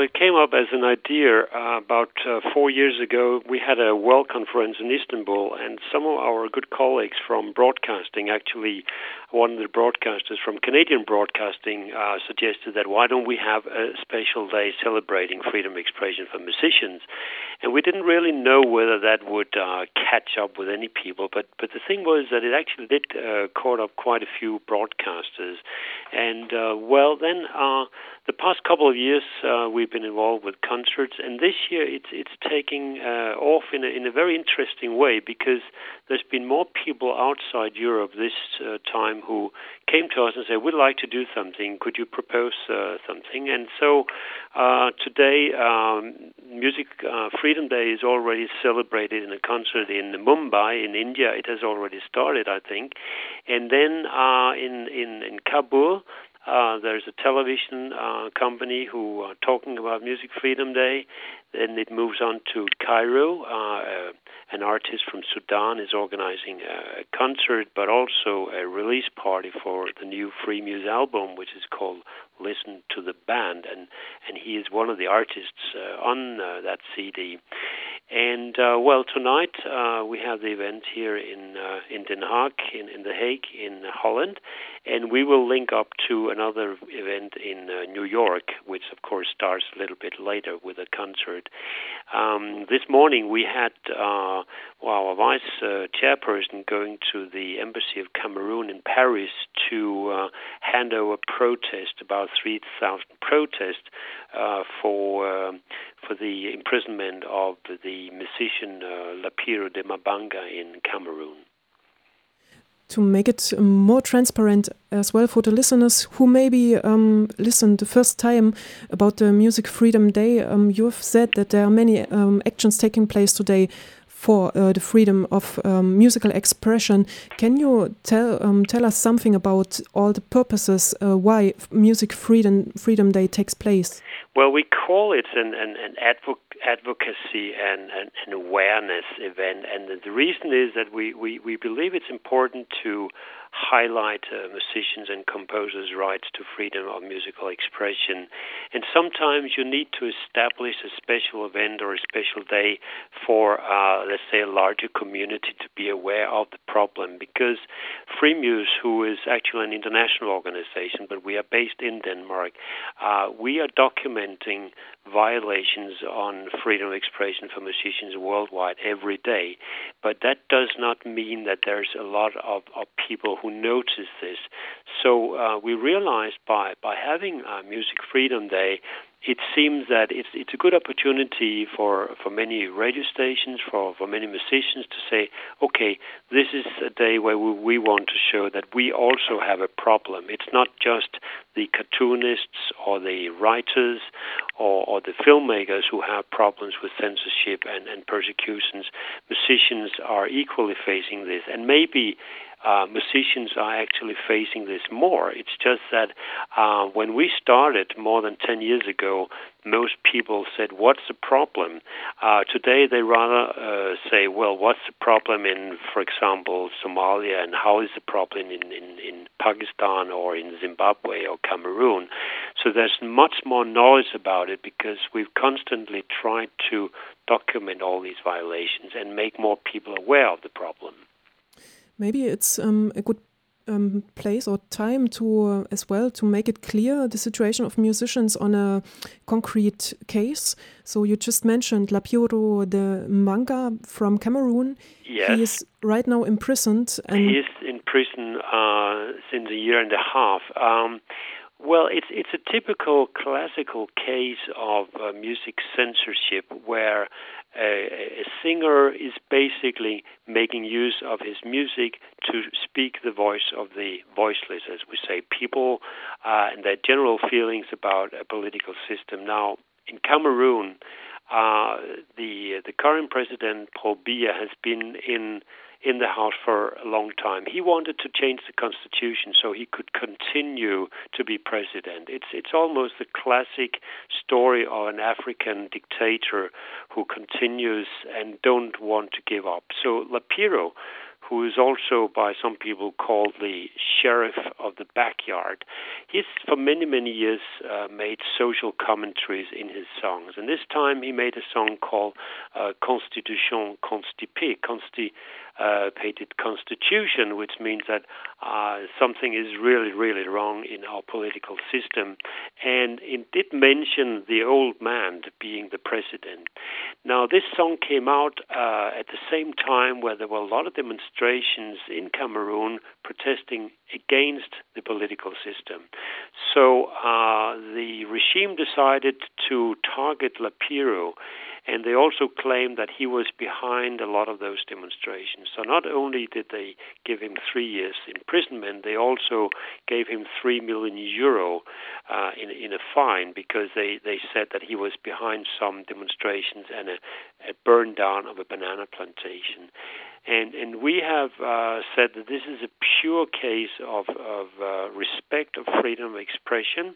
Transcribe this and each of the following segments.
Well, it came up as an idea uh, about uh, four years ago. We had a World conference in Istanbul, and some of our good colleagues from broadcasting, actually, one of the broadcasters from Canadian Broadcasting, uh, suggested that why don't we have a special day celebrating freedom of expression for musicians? And we didn't really know whether that would uh, catch up with any people, but but the thing was that it actually did uh, caught up quite a few broadcasters, and uh, well, then the past couple of years uh, we've been involved with concerts, and this year it's it's taking uh, off in a, in a very interesting way because there's been more people outside Europe this uh, time who came to us and said, "We'd like to do something. Could you propose uh, something?" And so uh, today, um, Music uh, Freedom Day is already celebrated in a concert in Mumbai in India. It has already started, I think, and then in in in Kabul. Uh, there's a television uh, company who are talking about Music Freedom Day. Then it moves on to Cairo. Uh, an artist from Sudan is organizing a concert, but also a release party for the new Freemuse album, which is called Listen to the Band, and and he is one of the artists uh, on uh, that CD. And well, tonight we have the event here in in Den Haag, in, in The Hague, in Holland, and we will link up to another event in uh, New York, which of course starts a little bit later with a concert. Um, this morning we had uh, our vice uh, chairperson going to the embassy of Cameroon in Paris to uh, hand over protest, about 3,000 protests uh, for um, for the imprisonment of the musician uh, Lapiro de Mbanga in Cameroon to make it more transparent as well for the listeners who maybe um, listened the first time about the Music Freedom Day. Um, you have said that there are many um, actions taking place today for uh, the freedom of um, musical expression. Can you tell um, tell us something about all the purposes uh, why Music Freedom Freedom Day takes place? Well, we call it an, an, an advocacy and an, an, awareness event, and the reason is that we, we, we believe it's important to highlight uh, musicians and composers' rights to freedom of musical expression. And sometimes you need to establish a special event or a special day for, uh, let's say, a larger community to be aware of the problem. Because Freemuse, who is actually an international organization, but we are based in Denmark, uh, we are documenting violations on freedom of expression for musicians worldwide every day. But that does not mean that there's a lot of, of people who notice this. So uh, we realized by, by having a Music Freedom Day it seems that it's it's a good opportunity for, for many radio stations, for, for many musicians to say, okay, this is a day where we, we want to show that we also have a problem. It's not just the cartoonists or the writers or, or the filmmakers who have problems with censorship and, and persecutions. Musicians are equally facing this, and maybe uh, musicians are actually facing this more. It's just that uh, when we started more than 10 years ago, most people said, What's the problem? Uh, today, they rather uh, say, Well, what's the problem in, for example, Somalia, and how is the problem in, in, in Pakistan or in Zimbabwe or Cameroon? So there's much more knowledge about it because we've constantly tried to document all these violations and make more people aware of the problem. Maybe it's um, a good um, place or time to uh, as well to make it clear the situation of musicians on a concrete case. So you just mentioned Lapiro de Mbanga from Cameroon. Yes. He is right now imprisoned. And he is in prison uh, since a year and a half. Um, well, it's it's a typical classical case of uh, music censorship where a, a, singer is basically making use of his music to speak the voice of the voiceless, as we say, people uh, and their general feelings about a political system. Now, in Cameroon, uh, the the current president Paul Biya has been in in the House for a long time. He wanted to change the constitution so he could continue to be president. It's it's almost the classic story of an African dictator who continues and don't want to give up. So Lapiro who is also by some people called the sheriff of the backyard. He's for many, many years uh, made social commentaries in his songs. And this time he made a song called uh, Constitution Constipée, Consti uh, painted constitution, which means that uh, something is really, really wrong in our political system. And it did mention the old man being the president. Now, this song came out uh, at the same time where there were a lot of demonstrations in Cameroon protesting against the political system. So uh, the regime decided to target Lapiro and they also claimed that he was behind a lot of those demonstrations. So not only did they give him three years imprisonment, they also gave him three million euro uh, in, in a fine because they, they said that he was behind some demonstrations and a, a burn down of a banana plantation. And, and we have uh, said that this is a pure case of, of uh, respect of freedom of expression,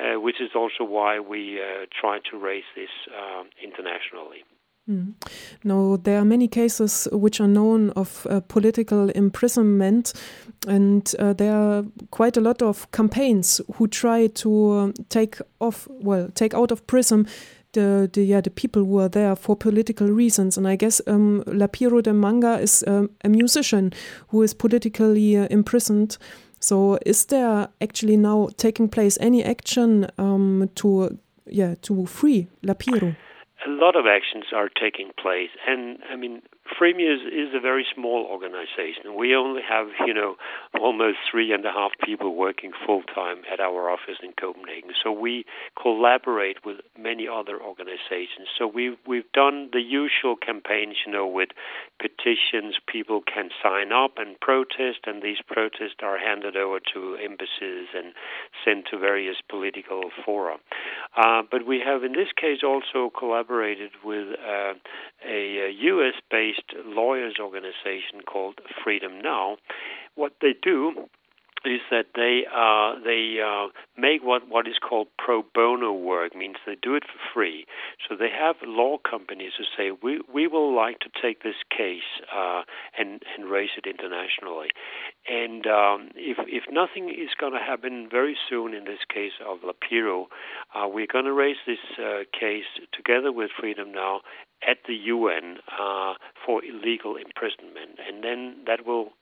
uh, which is also why we uh, try to raise this uh, internationally. Mm. Now, there are many cases which are known of uh, political imprisonment, and uh, there are quite a lot of campaigns who try to take off, well, take out of prison the, the yeah the people who are there for political reasons. And I guess um, Lapiro de Mbanga is um, a musician who is politically uh, imprisoned. So is there actually now taking place any action um, to yeah to free Lapiro? A lot of actions are taking place, and I mean Freemuse is a very small organization. We only have, you know, almost three and a half people working full time at our office in Copenhagen. So we collaborate with many other organizations. So we've we've done the usual campaigns, you know, with petitions. People can sign up and protest, and these protests are handed over to embassies and sent to various political fora. Uh, but we have, in this case, also collaborated with uh, a, a U.S. based lawyers organization called Freedom Now. What they do is that they uh, they uh, make what what is called pro bono work means they do it for free. So they have law companies who say we we will like to take this case uh, and and raise it internationally. And um, if if nothing is going to happen very soon in this case of Lapiro, uh, we're going to raise this uh, case together with Freedom Now at the UN uh, for illegal imprisonment, and then that will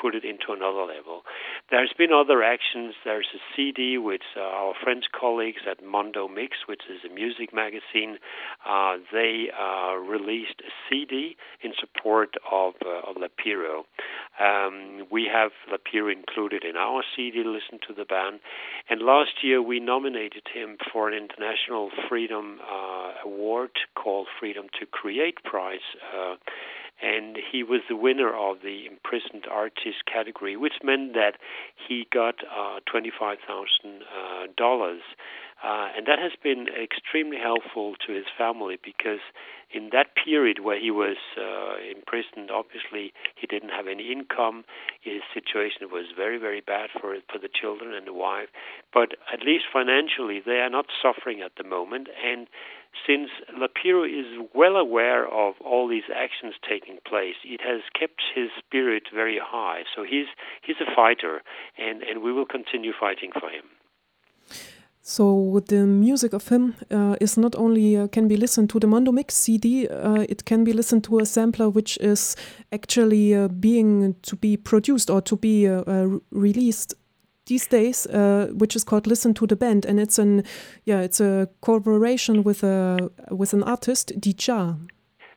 put it into another level. There's been other actions. There's a CD with uh, our French colleagues at Mondomix, which is a music magazine. Uh, they uh, released a CD in support of, uh, of Lapiro. Um, we have Lapiro included in our CD, Listen to the Band. And last year we nominated him for an International Freedom uh, Award called Freedom to Create Prize uh, and he was the winner of the imprisoned artist category, which meant that he got uh, twenty-five thousand uh, dollars, uh, and that has been extremely helpful to his family because in that period where he was uh, imprisoned, obviously he didn't have any income. His situation was very, very bad for for the children and the wife. But at least financially, they are not suffering at the moment, and since Lapiro is well aware of all these actions taking place, it has kept his spirit very high. So he's he's a fighter, and, and we will continue fighting for him. So the music of him uh, is not only uh, can be listened to the Mondomix CD, uh, it can be listened to a sampler which is actually uh, being to be produced or to be uh, uh, released these days, uh, which is called "Listen to the Band," and it's an yeah, it's a collaboration with a with an artist, Deeyah.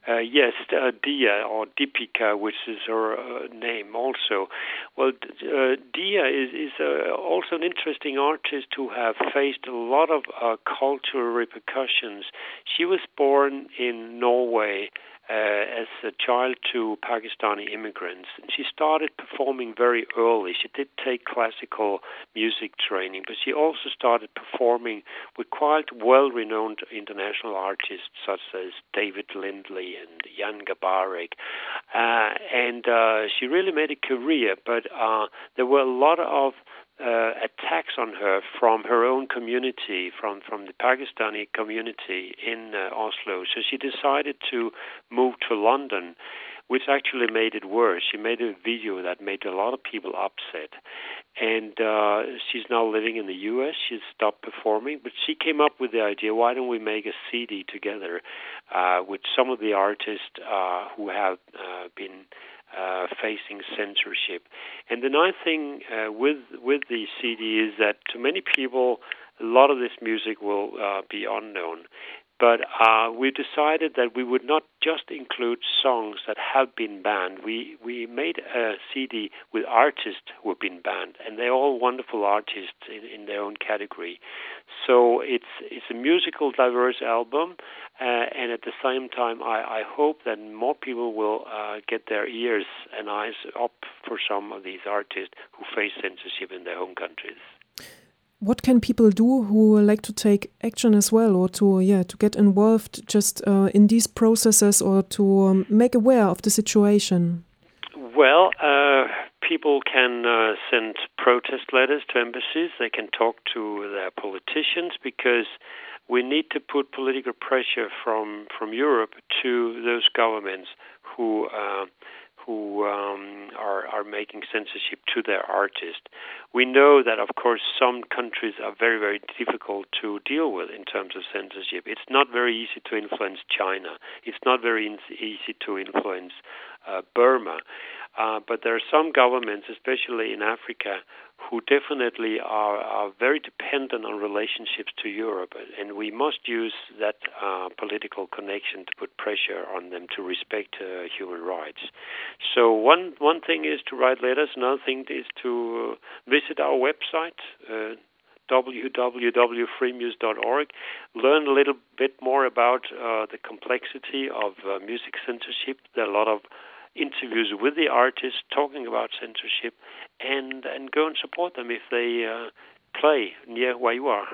Uh, yes, uh, Deeyah or Deepika, which is her uh, name also. Well, uh, Deeyah is, is uh, also an interesting artist who have faced a lot of uh, cultural repercussions. She was born in Norway as a child to Pakistani immigrants. And she started performing very early. She did take classical music training, but she also started performing with quite well renowned international artists such as David Lindley and Jan Garbarek. Uh, and uh, she really made a career, but uh, there were a lot of uh, attacks on her from her own community, from, from the Pakistani community in uh, Oslo. So she decided to move to London, which actually made it worse. She made a video that made a lot of people upset. And uh, she's now living in the U.S. She's stopped performing, but she came up with the idea: why don't we make a CD together uh, with some of the artists uh, who have uh, been uh, facing censorship? And the nice thing uh, with with the CD is that to many people, a lot of this music will uh, be unknown. But uh, we decided that we would not just include songs that have been banned. We we made a CD with artists who have been banned, and they're all wonderful artists in, in their own category. So it's it's a musical diverse album, uh, and at the same time, I, I hope that more people will uh, get their ears and eyes up for some of these artists who face censorship in their home countries what can people do who like to take action as well or to yeah to get involved just uh, in these processes or to um, make aware of the situation? Well uh, people can uh, send protest letters to embassies. They can talk to their politicians because we need to put political pressure from from Europe to those governments who uh, who um, are, are making censorship to their artists. We know that, of course, some countries are very, very difficult to deal with in terms of censorship. It's not very easy to influence China. It's not very easy to influence uh, Burma. Uh, but there are some governments, especially in Africa, who definitely are, are very dependent on relationships to Europe, and we must use that uh, political connection to put pressure on them to respect uh, human rights. So one one thing is to write letters. Another thing is to visit our website. Uh, www.freemuse.org. Learn a little bit more about uh, the complexity of uh, music censorship. There are a lot of interviews with the artists talking about censorship and and go and support them if they uh, play near where you are.